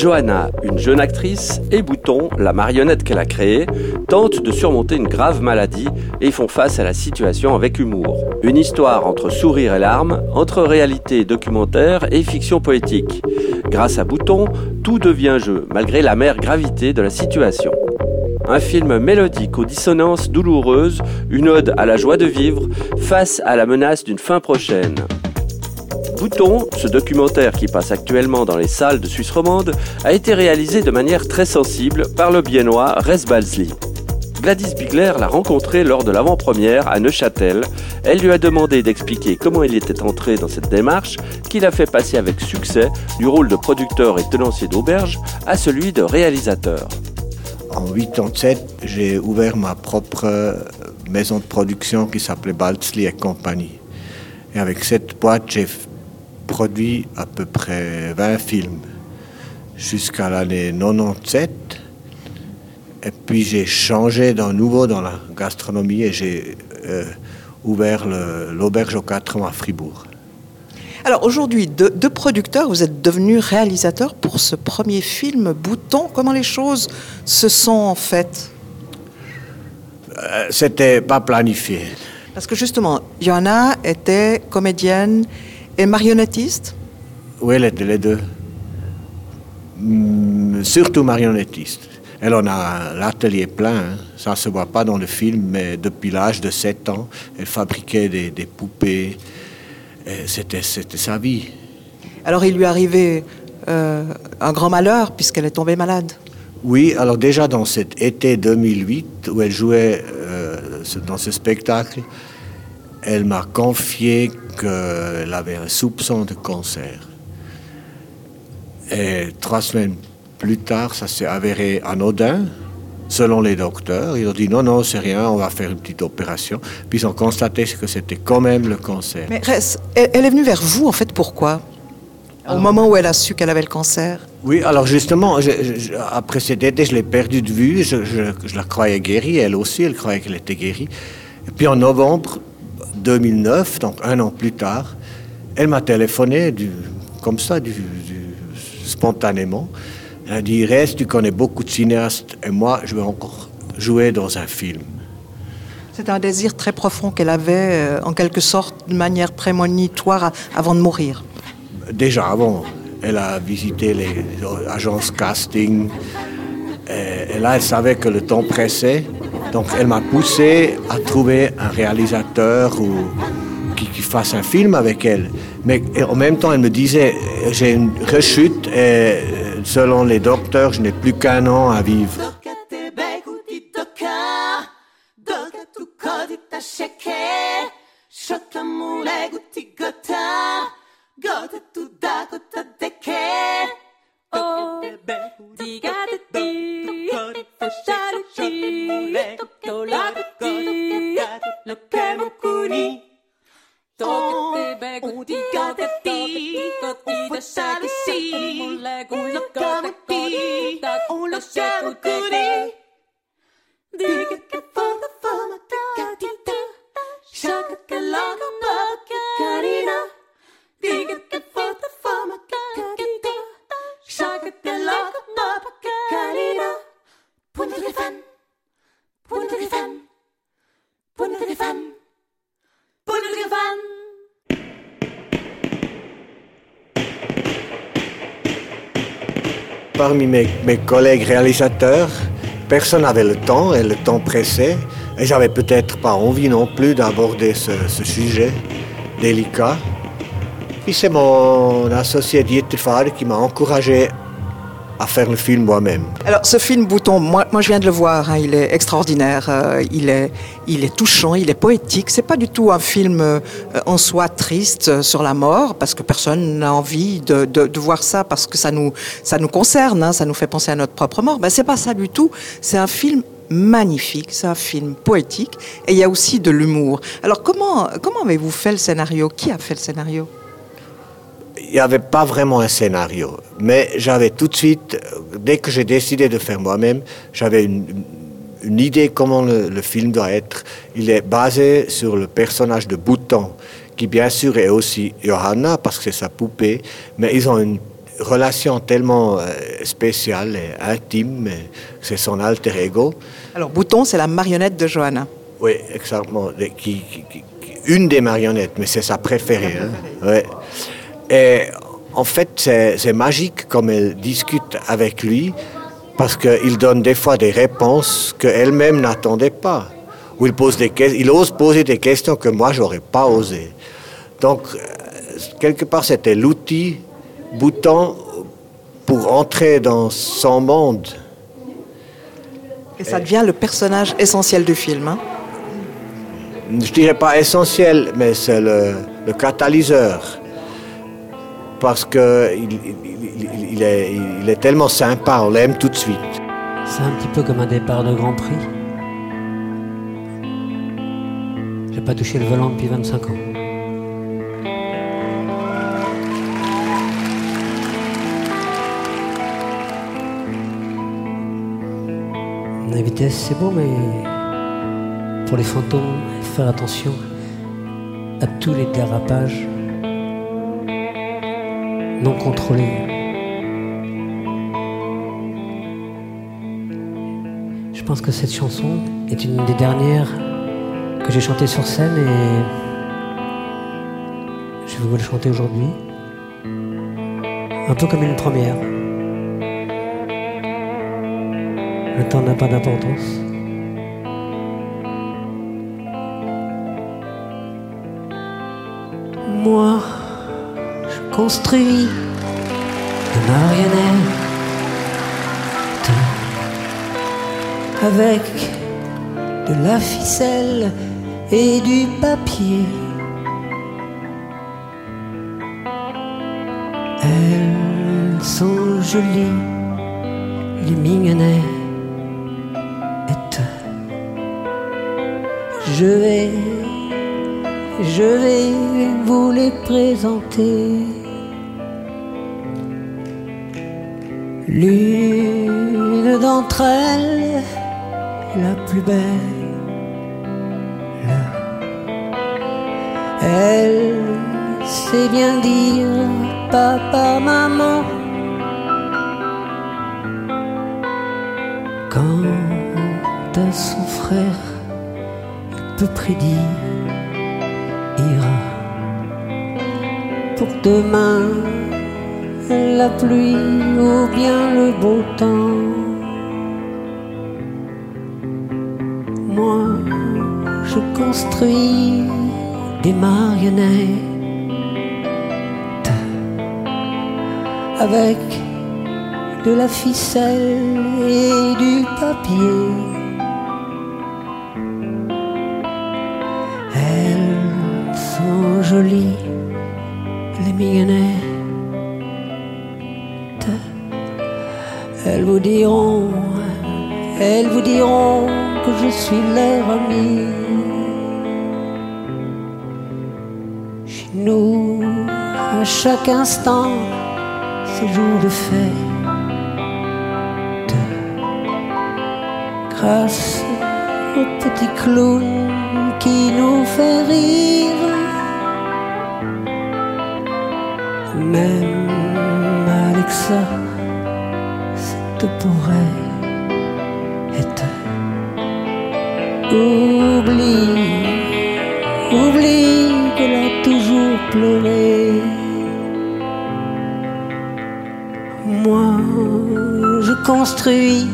Johanna, une jeune actrice, et Bouton, la marionnette qu'elle a créée, tentent de surmonter une grave maladie et font face à la situation avec humour. Une histoire entre sourire et larmes, entre réalité documentaire et fiction poétique. Grâce à Bouton, tout devient jeu, malgré la mère gravité de la situation. Un film mélodique aux dissonances douloureuses, une ode à la joie de vivre face à la menace d'une fin prochaine. Bouton, ce documentaire qui passe actuellement dans les salles de Suisse romande, a été réalisé de manière très sensible par le biennois Res Balsley. Gladys Bigler l'a rencontré lors de l'avant-première à Neuchâtel. Elle lui a demandé d'expliquer comment il était entré dans cette démarche, qu'il a fait passer avec succès du rôle de producteur et tenancier d'auberge à celui de réalisateur. En 87, j'ai ouvert ma propre maison de production qui s'appelait Balsley et compagnie. Et avec cette boîte, j'ai produit à peu près 20 films jusqu'à l'année 97. Et puis j'ai changé d'un nouveau dans la gastronomie et j'ai euh, ouvert l'auberge au 4 à Fribourg. Alors aujourd'hui, deux, producteurs, vous êtes devenus réalisateurs pour ce premier film Bouton. Comment les choses se sont faites? Euh, C'était pas planifié. Parce que justement, Johanna était comédienne et marionnettiste Oui, les, les deux. Mm, surtout marionnettiste. Elle en a l'atelier plein, hein. ça ne se voit pas dans le film, mais depuis l'âge de 7 ans, elle fabriquait des, poupées. C'était sa vie. Alors il lui arrivait euh, un grand malheur puisqu'elle est tombée malade. Oui, alors déjà dans cet été 2008 où elle jouait euh, dans ce spectacle, elle m'a confié qu'elle avait un soupçon de cancer. Et trois semaines plus tard, ça s'est avéré anodin, selon les docteurs. Ils ont dit non, non, c'est rien, on va faire une petite opération. Puis ils ont constaté que c'était quand même le cancer. Mais elle est venue vers vous, en fait, pourquoi? Au moment où elle a su qu'elle avait le cancer? Oui, alors justement, après cet été, je l'ai perdue de vue. Je, je, la croyais guérie, elle aussi, elle croyait qu'elle était guérie. Et puis en novembre, 2009, donc un an plus tard, elle m'a téléphoné du, comme ça, spontanément. Elle a dit Reste, tu connais beaucoup de cinéastes et moi, je veux encore jouer dans un film. C'est un désir très profond qu'elle avait, euh, en quelque sorte, de manière prémonitoire avant de mourir. Déjà avant, elle a visité les agences casting. Et là, elle savait que le temps pressait. Donc elle m'a poussé à trouver un réalisateur ou, qui, fasse un film avec elle. Mais en même temps, elle me disait, j'ai une rechute et selon les docteurs, je n'ai plus qu'un an à vivre. Parmi mes, collègues réalisateurs, personne n'avait le temps et le temps pressait. Et j'avais peut-être pas envie non plus d'aborder ce, sujet délicat. Puis c'est mon associé Dieter qui m'a encouragé à faire le film moi-même. Alors ce film Bouton, moi, je viens de le voir, hein, il est extraordinaire, euh, il, est, il est touchant, il est poétique. C'est pas du tout un film euh, en soi triste euh, sur la mort, parce que personne n'a envie de, de, voir ça, parce que ça nous, ça nous concerne, hein, ça nous fait penser à notre propre mort. Ben, c'est pas ça du tout. C'est un film magnifique, c'est un film poétique, et il y a aussi de l'humour. Alors comment, comment avez-vous fait le scénario? Qui a fait le scénario? Il n'y avait pas vraiment un scénario. Mais j'avais tout de suite, dès que j'ai décidé de faire moi-même, j'avais une, idée comment le, film doit être. Il est basé sur le personnage de Bouton, qui bien sûr est aussi Johanna, parce que c'est sa poupée, mais ils ont une relation tellement euh, spéciale et intime, c'est son alter ego. Alors Bouton, c'est la marionnette de Johanna. Oui, exactement. Qui, une des marionnettes, mais c'est sa préférée. Hein. Et en fait, c'est magique comme elle discute avec lui, parce qu'il donne des fois des réponses qu'elle-même n'attendait pas. Ou il, pose des, il ose poser des questions que moi, j'aurais pas osé. Donc, euh, quelque part, c'était l'outil bouton pour entrer dans son monde. Et ça devient le personnage essentiel du film. Hein je dirais pas essentiel, mais c'est le, catalyseur. Parce qu'il il, est, est tellement sympa, on l'aime tout de suite. C'est un petit peu comme un départ de Grand Prix. J'ai pas touché le volant depuis 25 ans. La vitesse, c'est beau, mais pour les fantômes, faire attention à tous les dérapages non contrôlés. Je pense que cette chanson est une des dernières que j'ai chantées sur scène et je vais vous la chanter aujourd'hui. Un peu comme une première. Le temps n'a pas d'importance. moi, je construis des marionnettes avec de la ficelle et du papier. Elles sont jolies, les mignonnettes. Je vais je vais vous les présenter. L'une d'entre elles, la plus belle, elle sait bien dire papa, maman. Quant à son frère, il peut prédire pour demain la pluie ou bien le beau temps. Moi, je construis des marionnettes avec de la ficelle et du papier. jolies, les mignonnettes. Elles vous diront, elles vous diront que je suis leur ami. Chez nous, à chaque instant, c'est jour de fête. Grâce au petit clown qui nous fait rire. même Alexa, elle est oublie, oublie qu'elle a toujours pleuré. Moi, je construis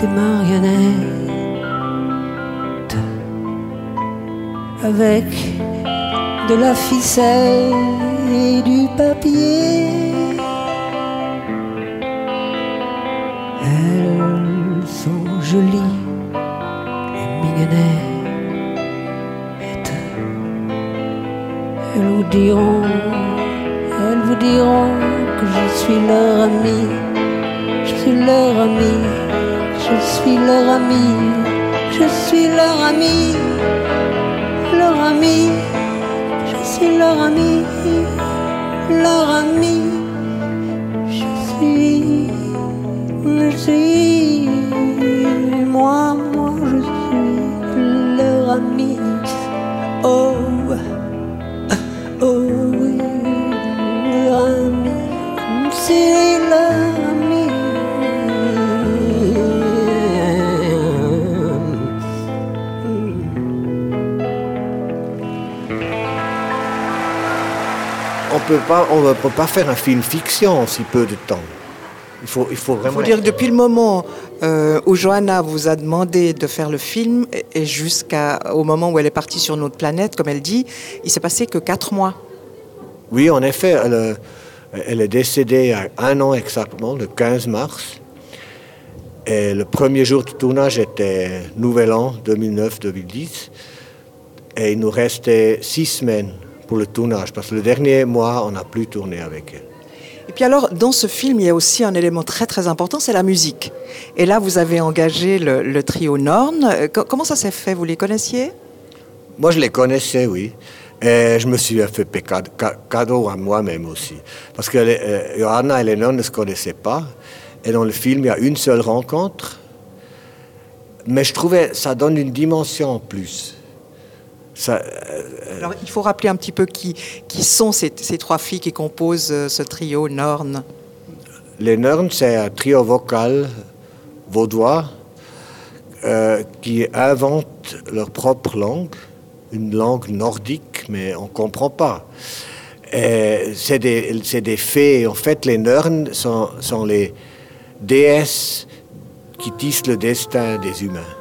des marionnettes avec de la ficelle du papier. Sont jolies, les mignonnettes. Elles vous diront, elles vous diront que je suis leur ami. Je suis leur ami, je suis leur ami, je suis leur ami, leur ami, je suis leur ami leur ami. Je suis, je suis, Oh, oh, oui, mis. On peut pas, on ne peut pas faire un film fiction en si peu de temps. Il faut, il faut vraiment. faut dire que depuis le moment euh, où Johanna vous a demandé de faire le film et- jusqu'au moment où elle est partie sur notre planète, comme elle dit, il s'est passé que quatre mois. Oui, en effet, elle, euh, elle est décédée à un an exactement, le 15 mars. Et le premier jour de tournage était Nouvel An 2009-2010. Et il nous restait six semaines pour le tournage, parce que le dernier mois, on n'a plus tourné avec elle. Et puis alors, dans ce film, il y a aussi un élément très très important, c'est la musique. Et là, vous avez engagé le, trio Norn. Euh, co- Comment ça s'est fait? Vous les connaissiez? Moi, je les connaissais, oui. Et je me suis fait cadeau à moi-même aussi. Parce que les- euh, Johanna et Lennon ne se connaissaient pas. Et dans le film, il y a une seule rencontre. Mais je trouvais ça donne une dimension en plus. Ça, euh, Alors, il faut rappeler un petit peu qui, qui sont ces, ces trois filles qui composent euh, ce trio Norn. les Norns, c'est un trio vocal vaudois euh, qui inventent leur propre langue, une langue nordique, mais on ne comprend pas. C'est des, des fées. En fait, les Norns sont, sont les déesses qui tissent le destin des humains.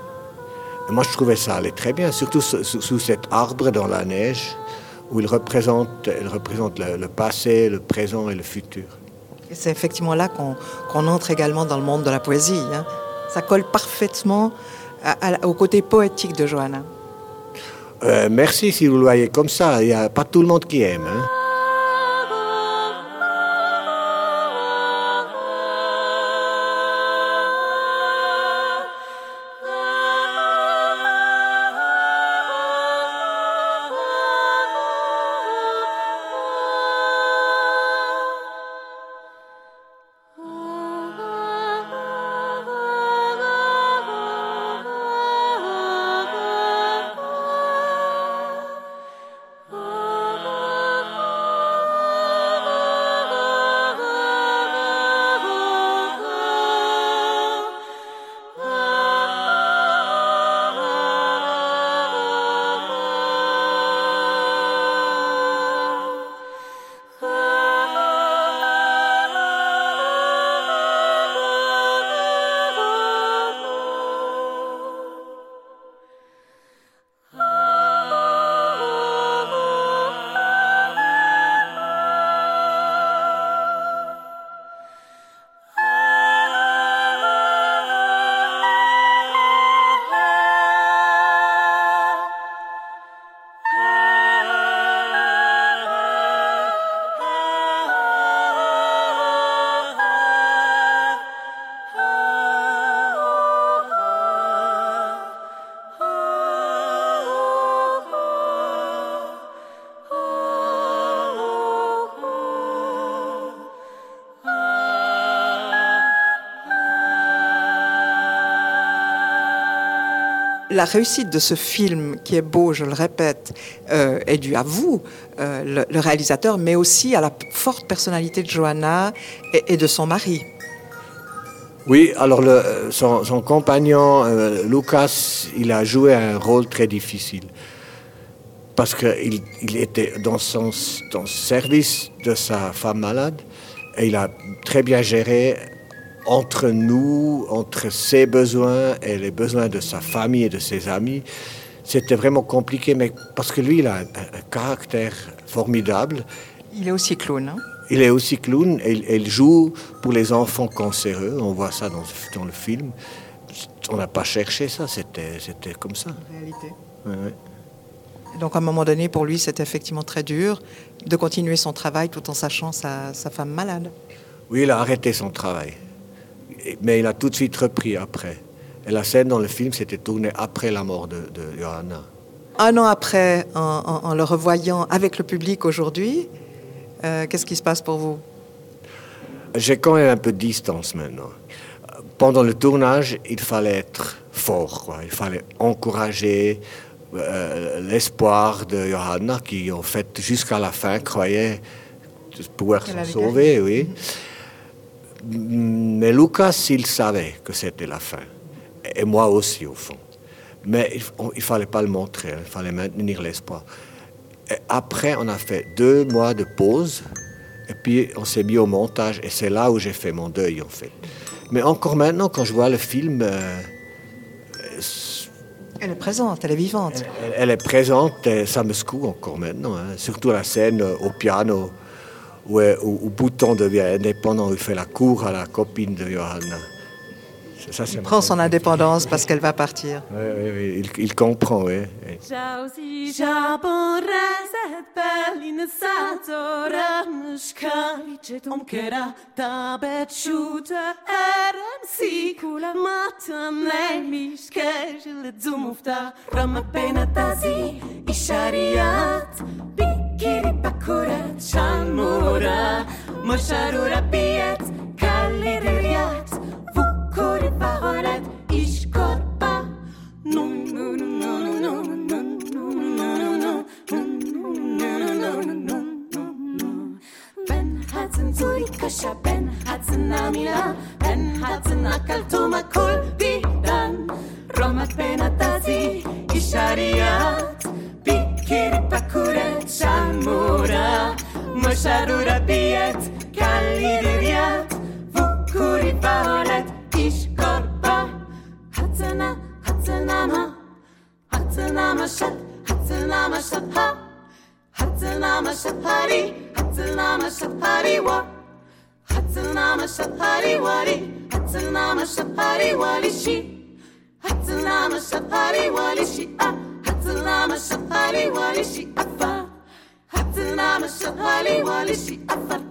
Et moi, je trouvais ça allait très bien, surtout sous, cet arbre dans la neige, où il représente, il représente le, le passé, le présent et le futur. C'est effectivement là qu'on entre également dans le monde de la poésie. hein. Ça colle parfaitement à- à- au côté poétique de Johanna. Euh, merci si vous le voyez comme ça. Il n'y a pas tout le monde qui aime. hein. La réussite de ce film, qui est beau, je le répète, euh, est due à vous, euh, le, réalisateur, mais aussi à la forte personnalité de Johanna et, de son mari. Oui, alors son, compagnon, euh, Lucas, il a joué un rôle très difficile. Parce qu'il il était dans son dans le service de sa femme malade et il a très bien géré entre nous, entre ses besoins et les besoins de sa famille et de ses amis. C'était vraiment compliqué, mais parce que lui, il a un, un caractère formidable. Il est aussi clown. hein. Il est aussi clown et il, et il joue pour les enfants cancéreux. On voit ça dans, dans le film. On n'a pas cherché ça, c'était c'était comme ça. en réalité. Ouais, ouais. Donc à un moment donné, pour lui, c'était effectivement très dur de continuer son travail tout en sachant sa, sa femme malade. Oui, il a arrêté son travail. Mais il a tout de suite repris après. Et la scène dans le film, c'était tournée après la mort de, de Johanna. Un an après, en, en- en le revoyant avec le public aujourd'hui, euh, qu'est-ce qui se passe pour vous? J'ai quand même un peu de distance maintenant. Pendant le tournage, il fallait être fort. Quoi. Il fallait encourager euh, l'espoir de Johanna, qui en fait jusqu'à la fin croyait pouvoir allait sauver. Oui. Mais Lucas, il savait que c'était la fin. Et moi aussi, au fond. Mais il ne fallait pas le montrer, il fallait maintenir l'espoir. Après, on a fait deux mois de pause, et puis on s'est mis au montage, et c'est là où j'ai fait mon deuil, en fait. Mais encore maintenant, quand je vois le film... Euh, elle est présente, elle est vivante. Elle, est présente, et ça me secoue encore maintenant. Hein. Surtout la scène au piano, où, où, Bouton devient indépendant, il fait la cour à la copine de Johanna. Ça, il prend son indépendance parce qu'elle va partir. Oui, oui, oui. Il, il, comprend, oui. מושארור הפיאט, קלי ריאט, וקור בהורת, איש קורפה. נו נו נו נו נו נו נו נו נו נו נו נו בין הצנזורי קשה, בין הצנע מילה, בין הצנע קלטום הכל בירן. רומק בין התזי, איש הריאט, ביקיר בקורת שמורה. مشارورة بيت مشهري حتلنا مشهري حتلنا مشهري و حتلنا مشهري ولي حتلنا مشهري ولي شي حتلنا مشهري ولي شي أه حتلنا مشهري ولي شي أفر حتلنا مشهري ولي شي أفر